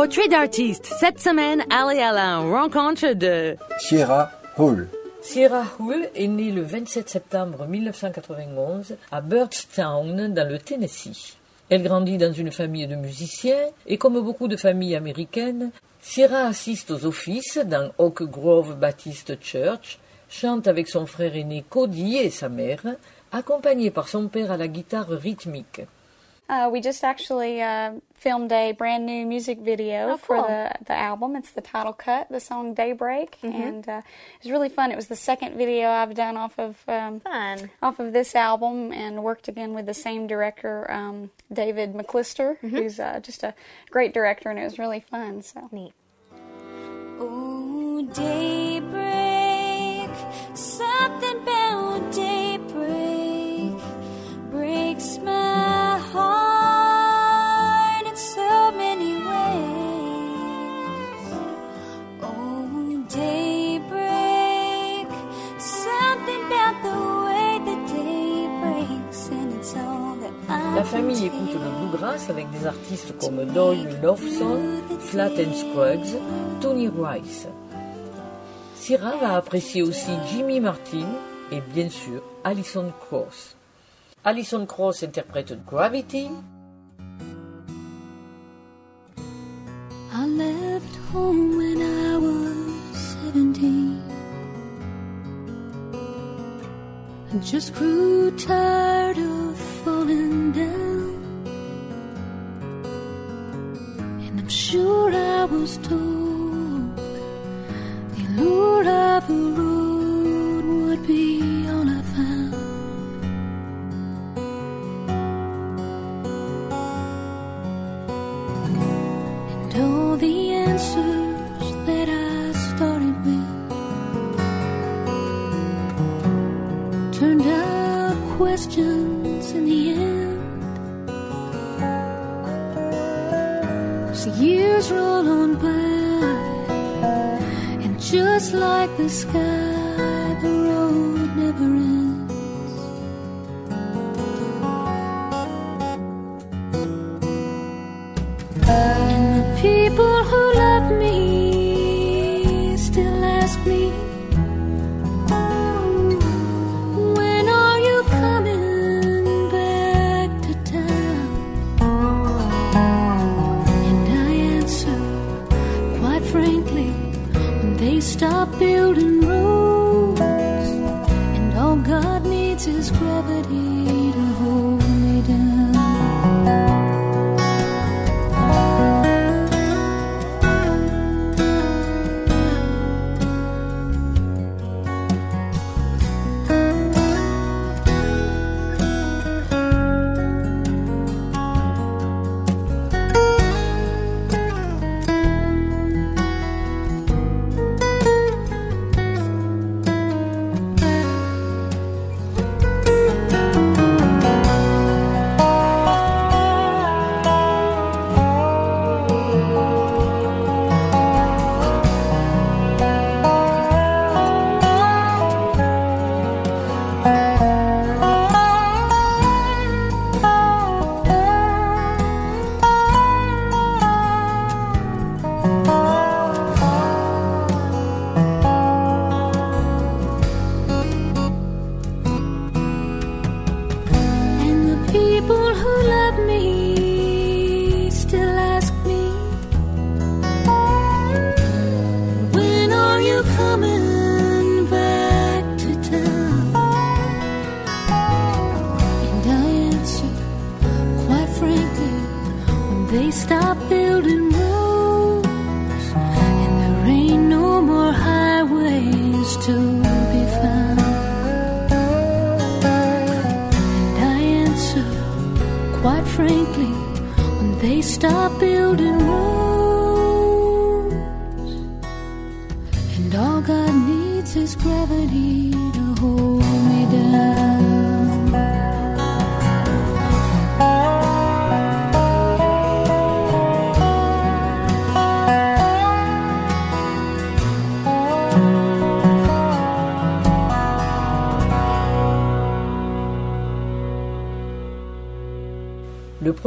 Portrait d'artiste. Cette semaine, Ali Alain rencontre de Sierra Hull. Sierra Hull est née le 27 septembre 1991 à Birdstown, dans le Tennessee. Elle grandit dans une famille de musiciens et comme beaucoup de familles américaines, Sierra assiste aux offices dans Oak Grove Baptist Church, chante avec son frère aîné Cody et sa mère, accompagnée par son père à la guitare rythmique. Uh, we just actually uh, filmed a brand new music video Oh, for the, the album. It's the title cut, the song Daybreak, and uh, it was really fun. It was the second video I've done off of um, Fun. off of this album, and worked again with the same director, um, David McClister, who's uh, just a great director, and it was really fun. So Neat. Oh, daybreak, something about daybreak breaks my La famille écoute le bluegrass avec des artistes comme Doyle Lawson, Flat and Scruggs, Tony Rice. Sierra va apprécier aussi Jimmy Martin et bien sûr Alison Cross. Alison Cross interprète Gravity, I left home when I was 17. I just grew tired of falling down. And I'm sure I was told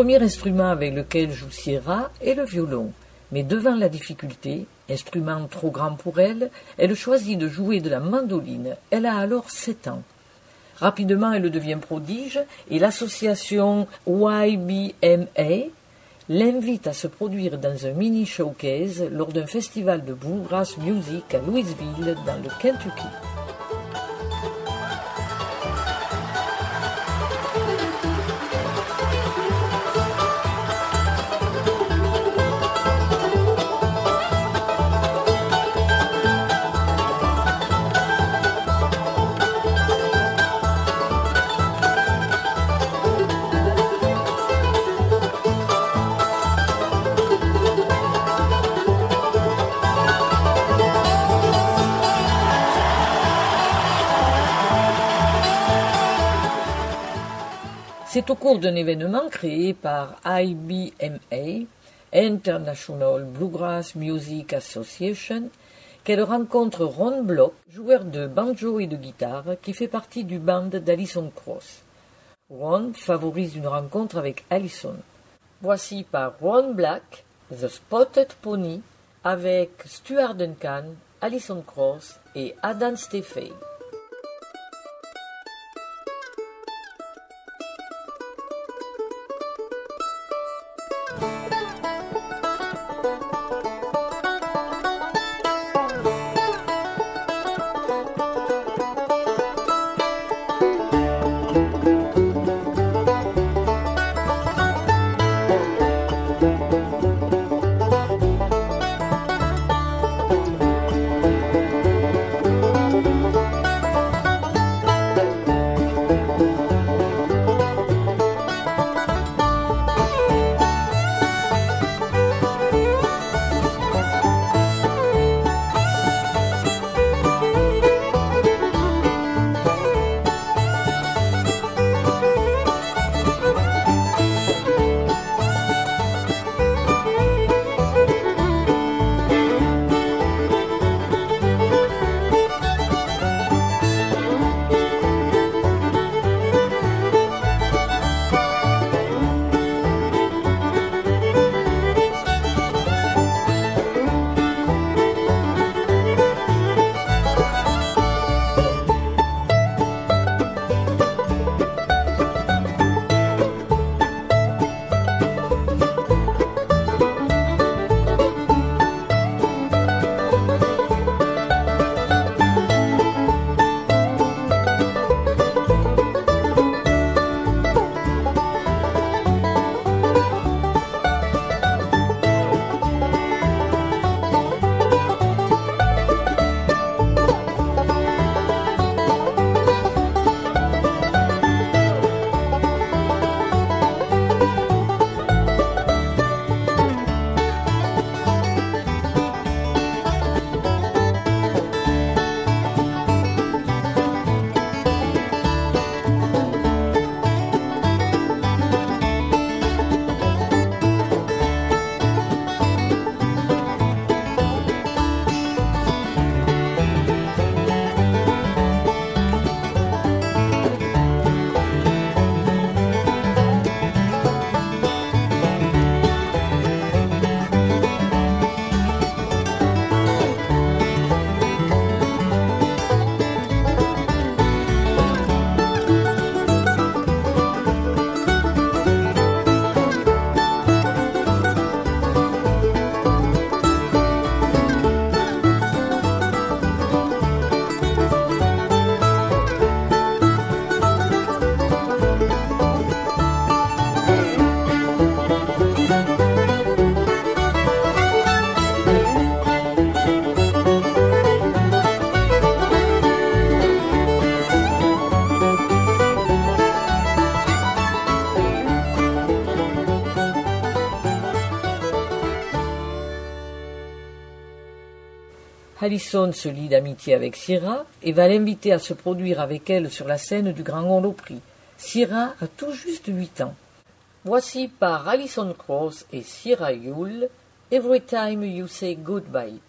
premier instrument avec lequel joue Sierra est le violon, Mais devant la difficulté, instrument trop grand pour elle, elle choisit de jouer de la mandoline. Elle a alors sept ans. Rapidement, elle devient prodige et l'association YBMA l'invite à se produire dans un mini showcase lors d'un festival de bluegrass music à Louisville dans le Kentucky. C'est au cours d'un événement créé par IBMA, International Bluegrass Music Association, qu'elle rencontre Ron Block, joueur de banjo et de guitare, qui fait partie du band d'Alison Cross. Ron favorise une rencontre avec Alison. Voici par Ron Black, The Spotted Pony, avec Stuart Duncan, Alison Cross et Adam Steffey. Allison se lie d'amitié avec Syrah et va l'inviter à se produire avec elle sur la scène du Grand Prix. Syrah a tout juste huit ans. Voici par Alison Cross et Syrah Yule, Every Time You Say Goodbye.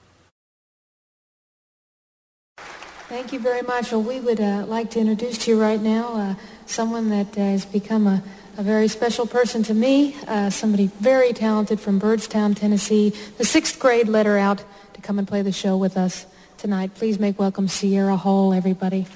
Thank you very much. Well, we would uh, like to introduce to you right now uh, someone that uh, has become a, a very special person to me, uh, somebody very talented from Birdstown, Tennessee. The sixth grade let her out come and play the show with us tonight. Please make welcome Sierra Hall, everybody.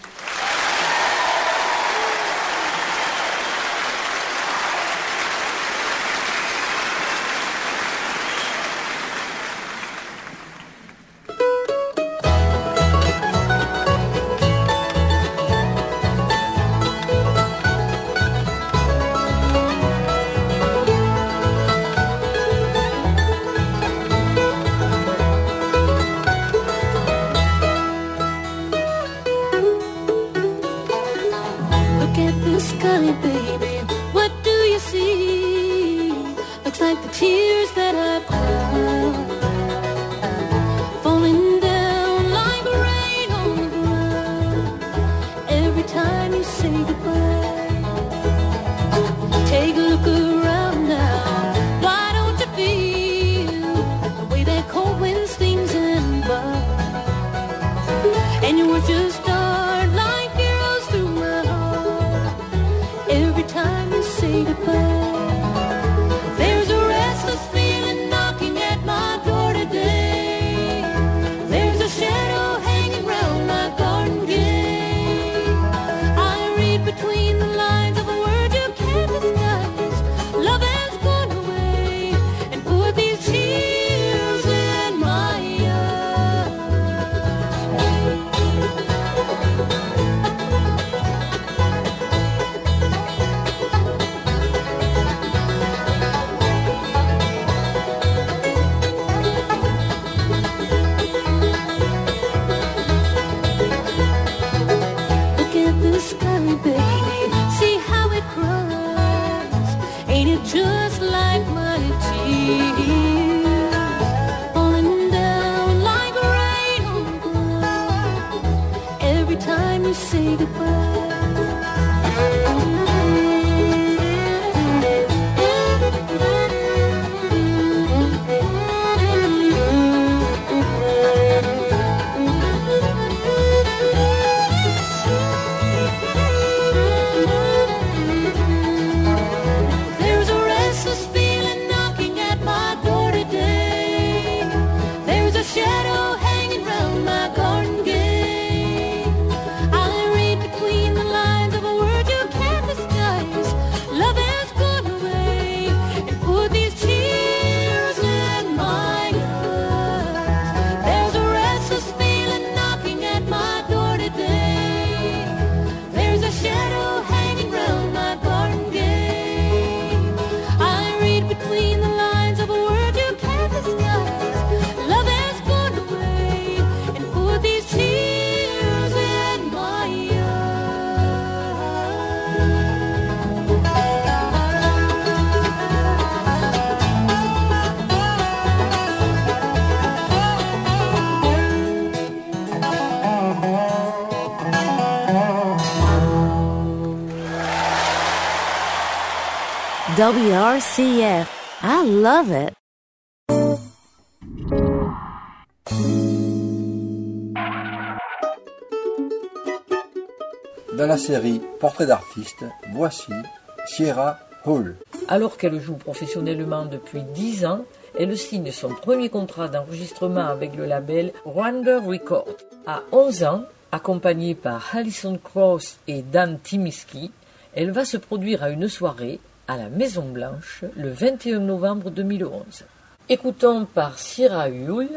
WRCF. I love it. Dans la série Portrait d'artiste, voici Sierra Hall. Alors qu'elle joue professionnellement depuis 10 ans, elle signe son premier contrat d'enregistrement avec le label Wonder Records. À 11 ans, accompagnée par Alison Cross et Dan Timiski, elle va se produire à une soirée à la Maison Blanche le 21 novembre 2011. Écoutons par Sierra Hull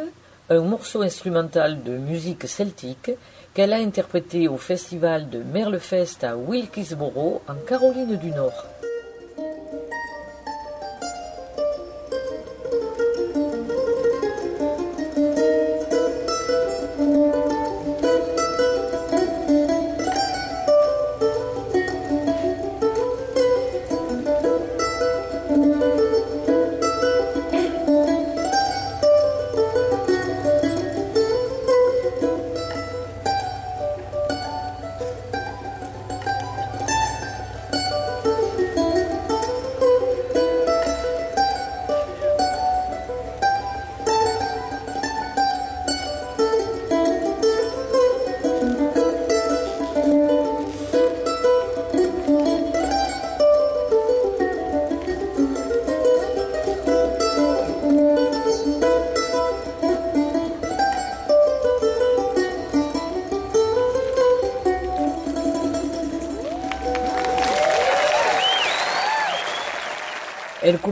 un morceau instrumental de musique celtique qu'elle a interprété au festival de Merlefest à Wilkesboro en Caroline du Nord.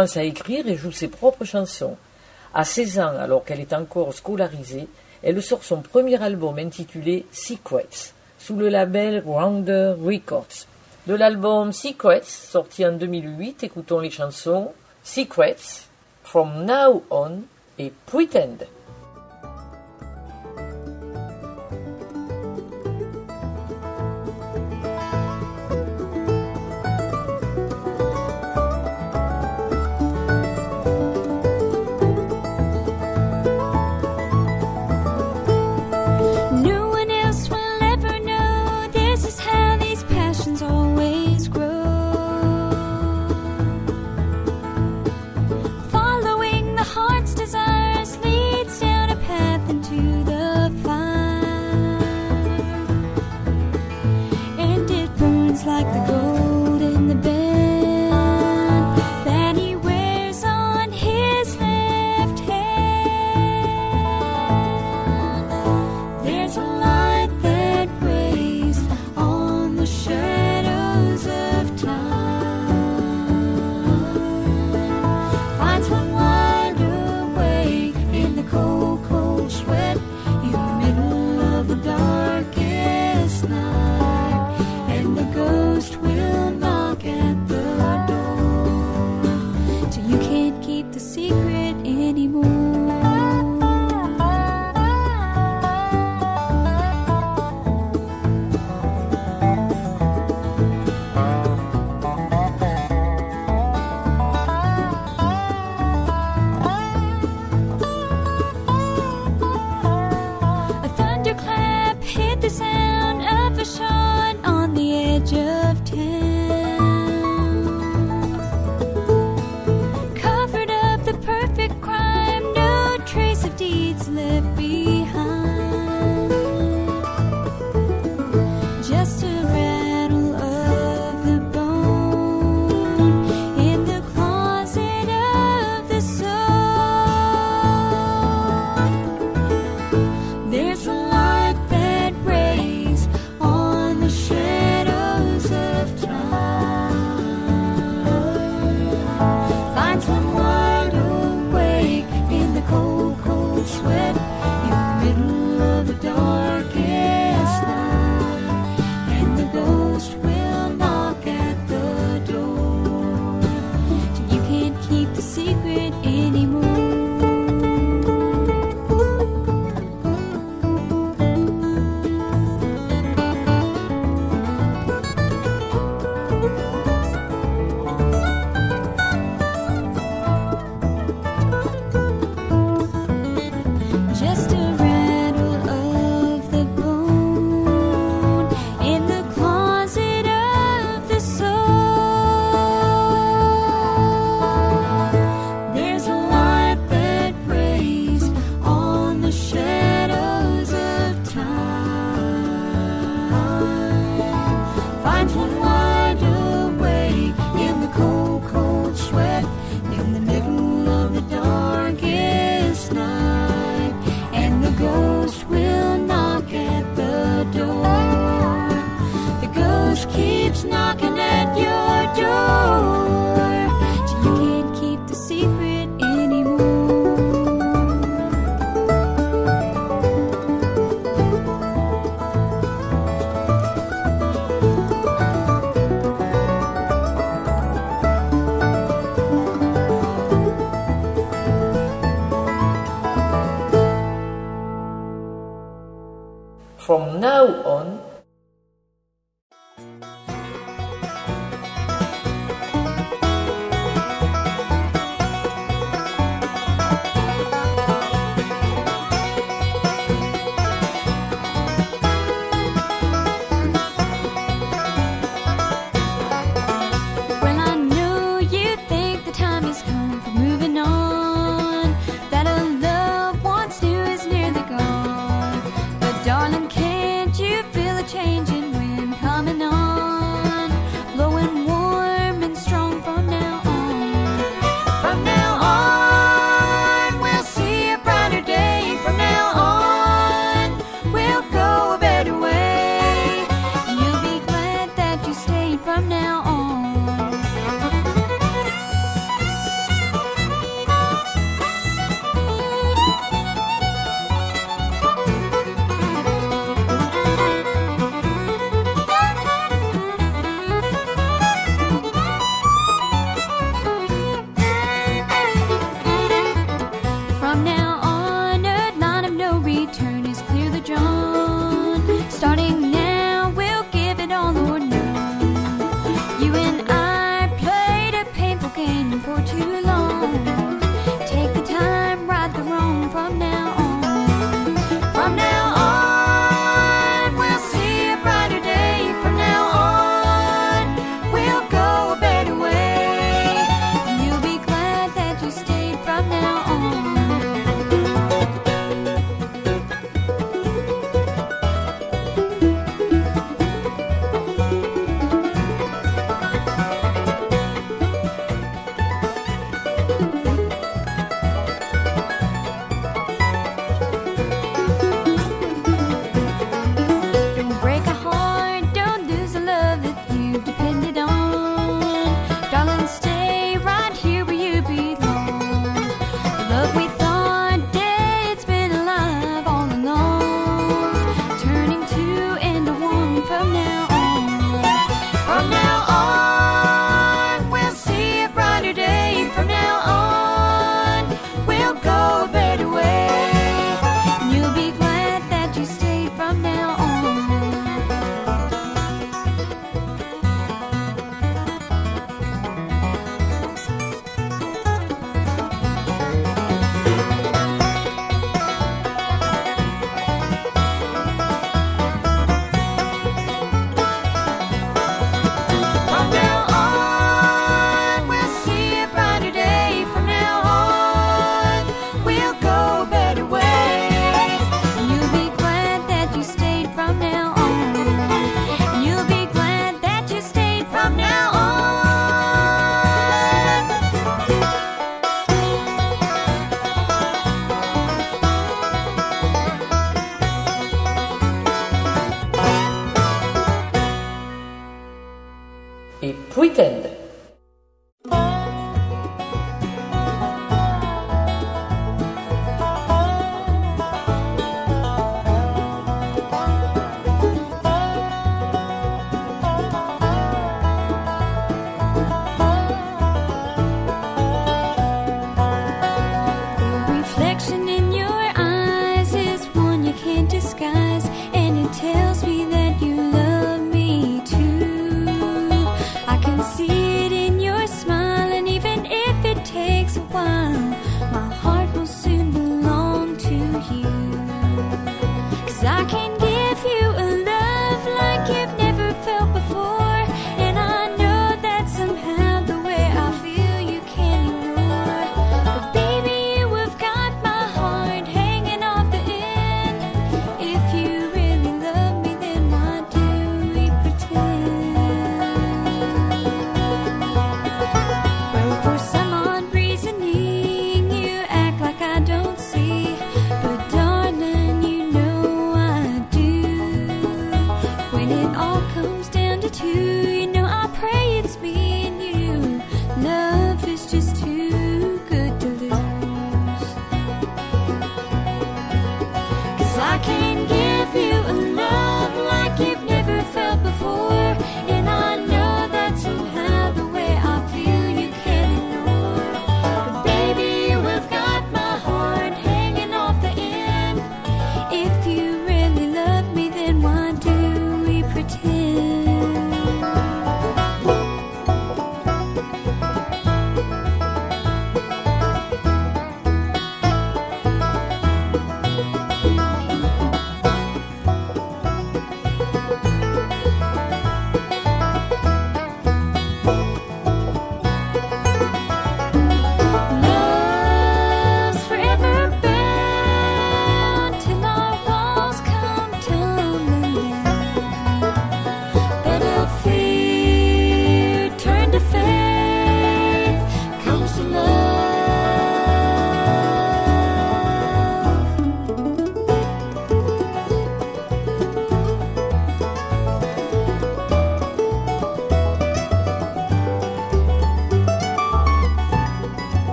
Commence à écrire et joue ses propres chansons. À 16 ans, alors qu'elle est encore scolarisée, elle sort son premier album intitulé Secrets, sous le label Rounder Records. De l'album Secrets, sorti en 2008, écoutons les chansons Secrets, From Now On et Pretend.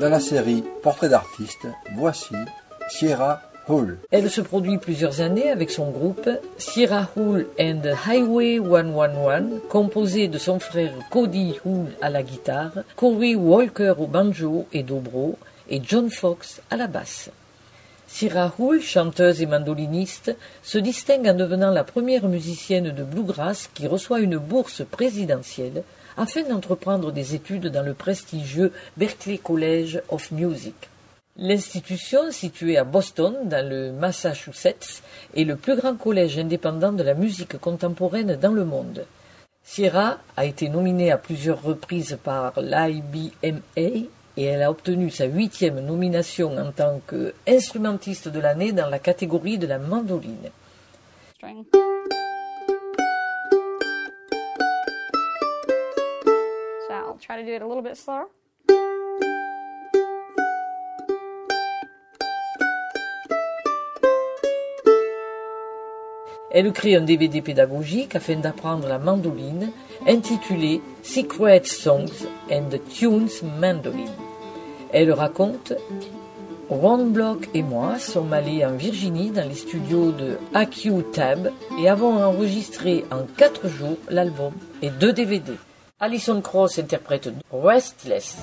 Dans la série Portrait d'artiste, voici Sierra Hull. Elle se produit plusieurs années avec son groupe Sierra Hull and Highway 111, composé de son frère Cody Hull à la guitare, Corey Walker au banjo et dobro et John Fox à la basse. Sierra Hull, chanteuse et mandoliniste, se distingue en devenant la première musicienne de bluegrass qui reçoit une bourse présidentielle afin d'entreprendre des études dans le prestigieux Berklee College of Music. L'institution, située à Boston, dans le Massachusetts, est le plus grand collège indépendant de la musique contemporaine dans le monde. Sierra a été nominée à plusieurs reprises par l'IBMA et elle a obtenu sa huitième nomination en tant qu'instrumentiste de l'année dans la catégorie de la mandoline. Try to do it a little bit slower. Elle crée un DVD pédagogique afin d'apprendre la mandoline intitulé Secret Songs and Tunes Mandoline. Elle raconte Ron Block et moi sommes allés en Virginie dans les studios de AQ Tab et avons enregistré en quatre jours l'album et deux DVD. Alison Cross interprète Restless.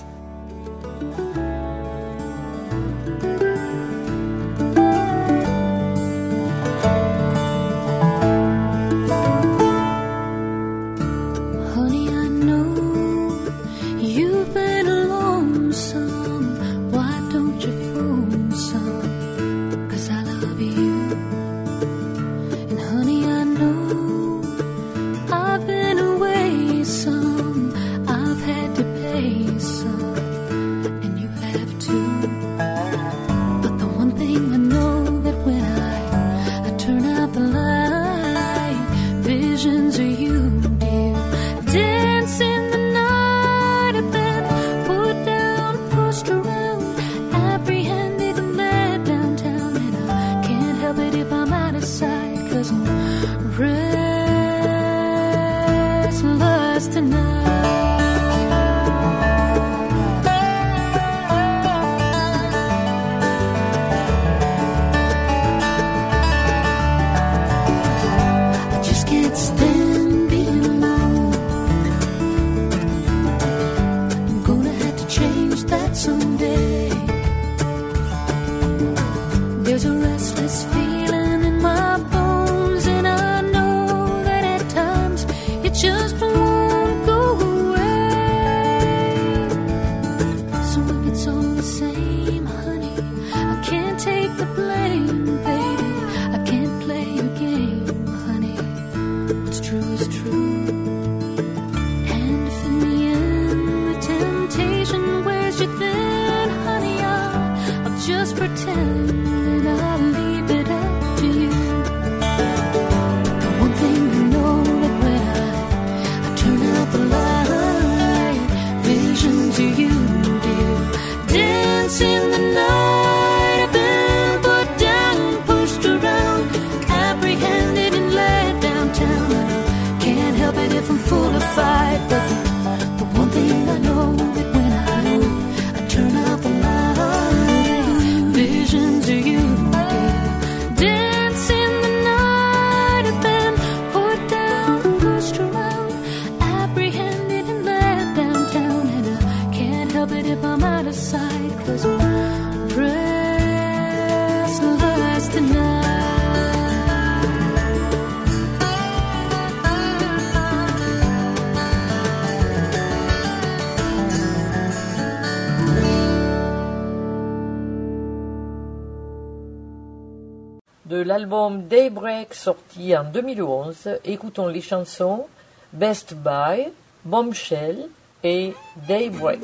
L'album Daybreak sorti en 2011, écoutons les chansons Best Buy, Bombshell et Daybreak.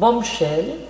Bombshell, Daybreak.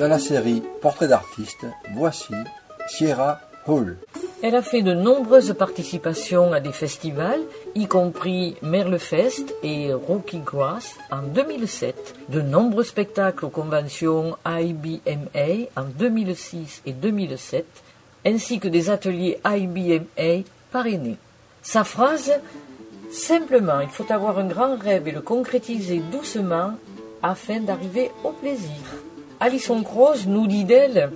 Dans la série Portrait d'artiste, voici Sierra Hall. Elle a fait de nombreuses participations à des festivals y compris Merlefest et Rocky Grass en 2007, de nombreux spectacles aux conventions IBMA en 2006 et 2007, ainsi que des ateliers IBMA parrainés. Sa phrase Simplement, il faut avoir un grand rêve et le concrétiser doucement afin d'arriver au plaisir. Alison Krauss nous dit d'elle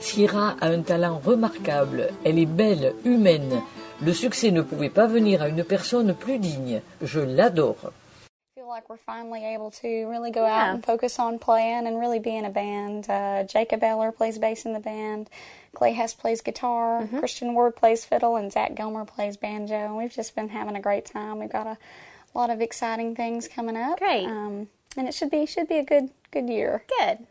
Sierra a un talent remarquable, elle est belle, humaine. Le succès ne pouvait pas venir à une personne plus digne. Je l'adore. feel like we're finally able to really go out and focus on playing and really be in a band. Uh, Jacob Eller plays bass in the band. Clay Hess plays guitar. Mm-hmm. Christian Ward plays fiddle, and Zach Gomer plays banjo. And we've just been having a great time. We've got a lot of exciting things coming up. Great. Um, and it should be should be a good good year. Good.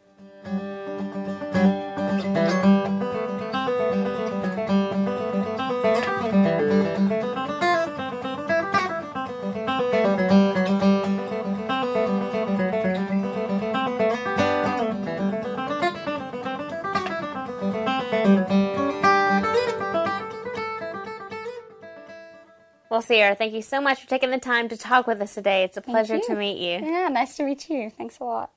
Well, Sierra, thank you so much for taking the time to talk with us today. It's a pleasure to meet you. Yeah, nice to meet you. Thanks a lot.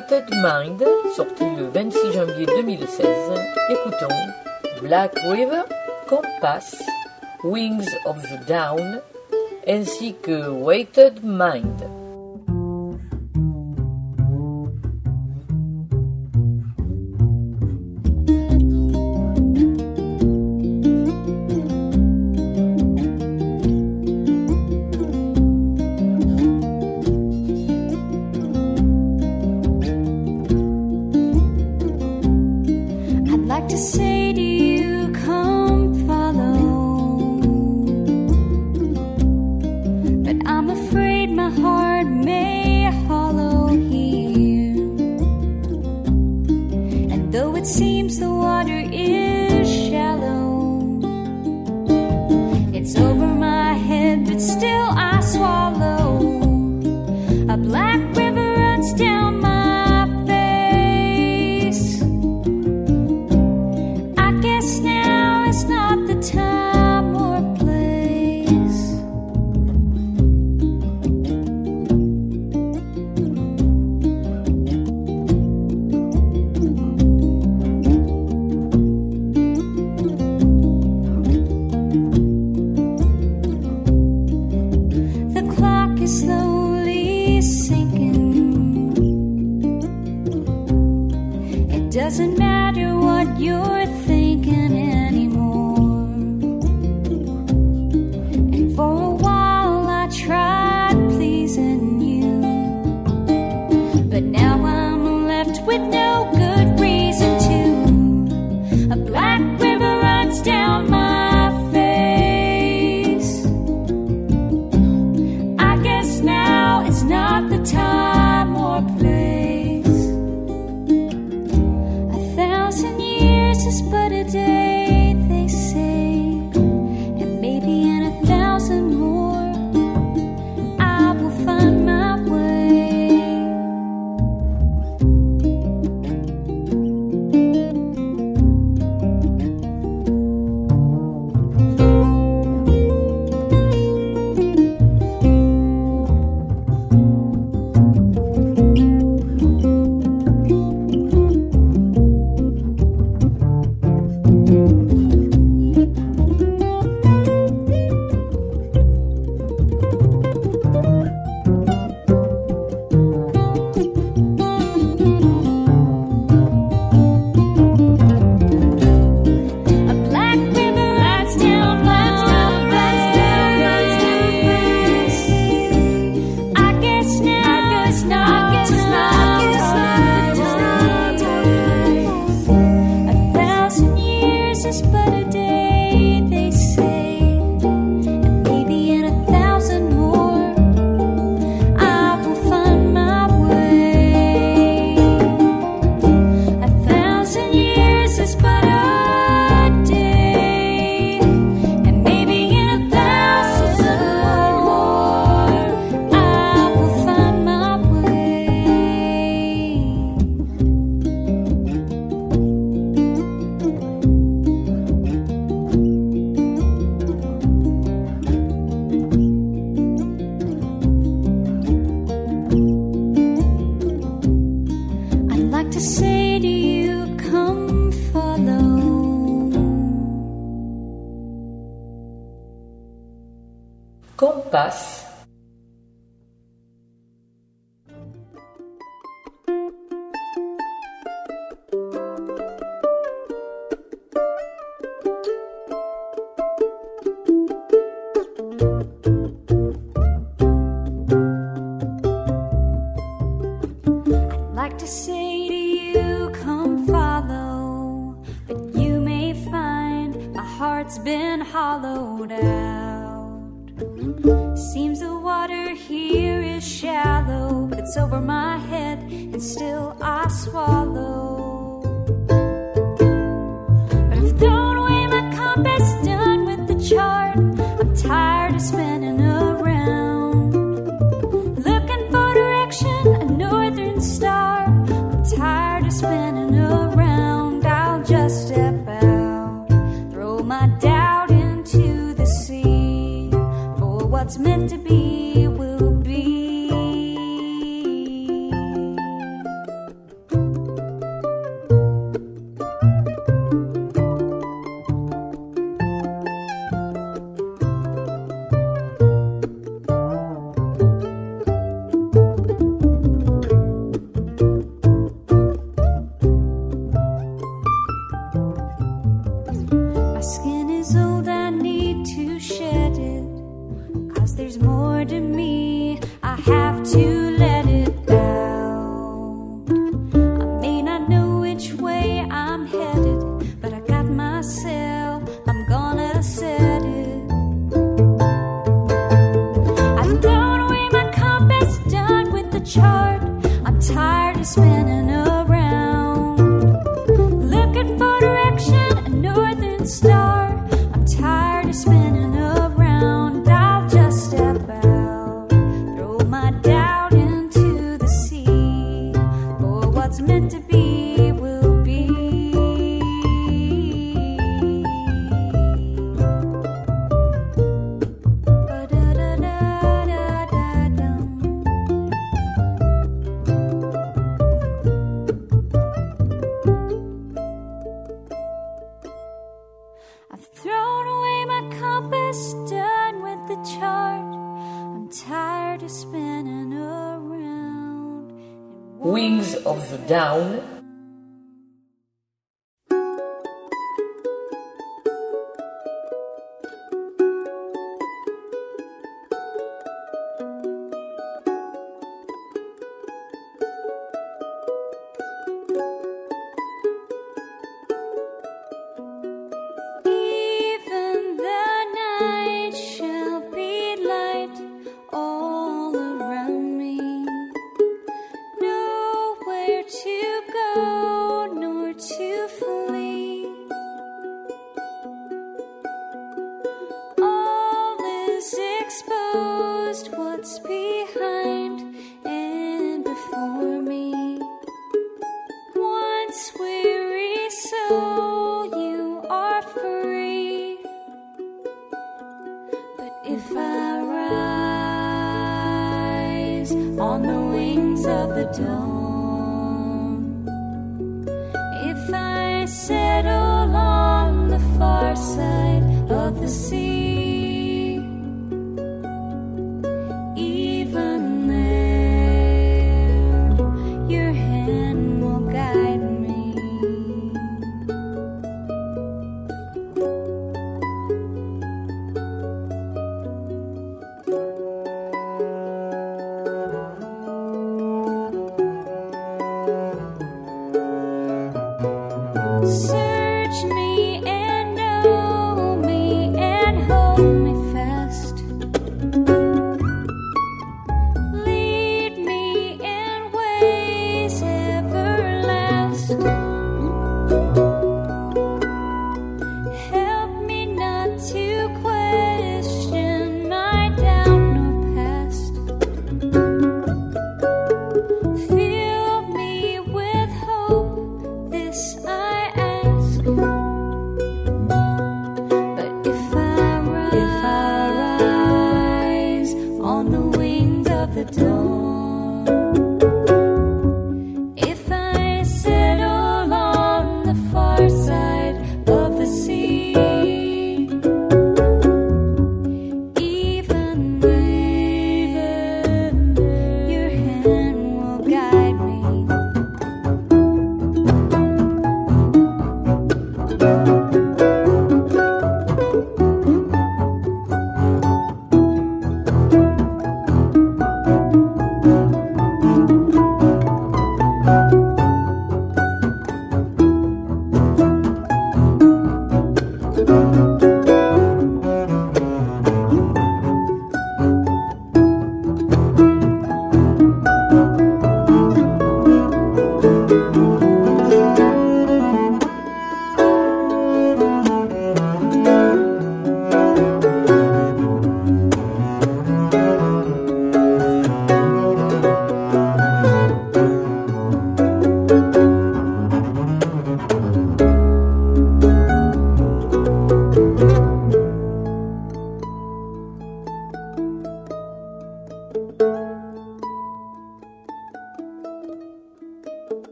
Weighted Mind, sorti le 26 janvier 2016, écoutons Black River, Compass, Wings of the Down, ainsi que Weighted Mind.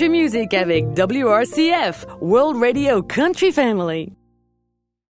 Country music avec WRCF, World Radio Country Family.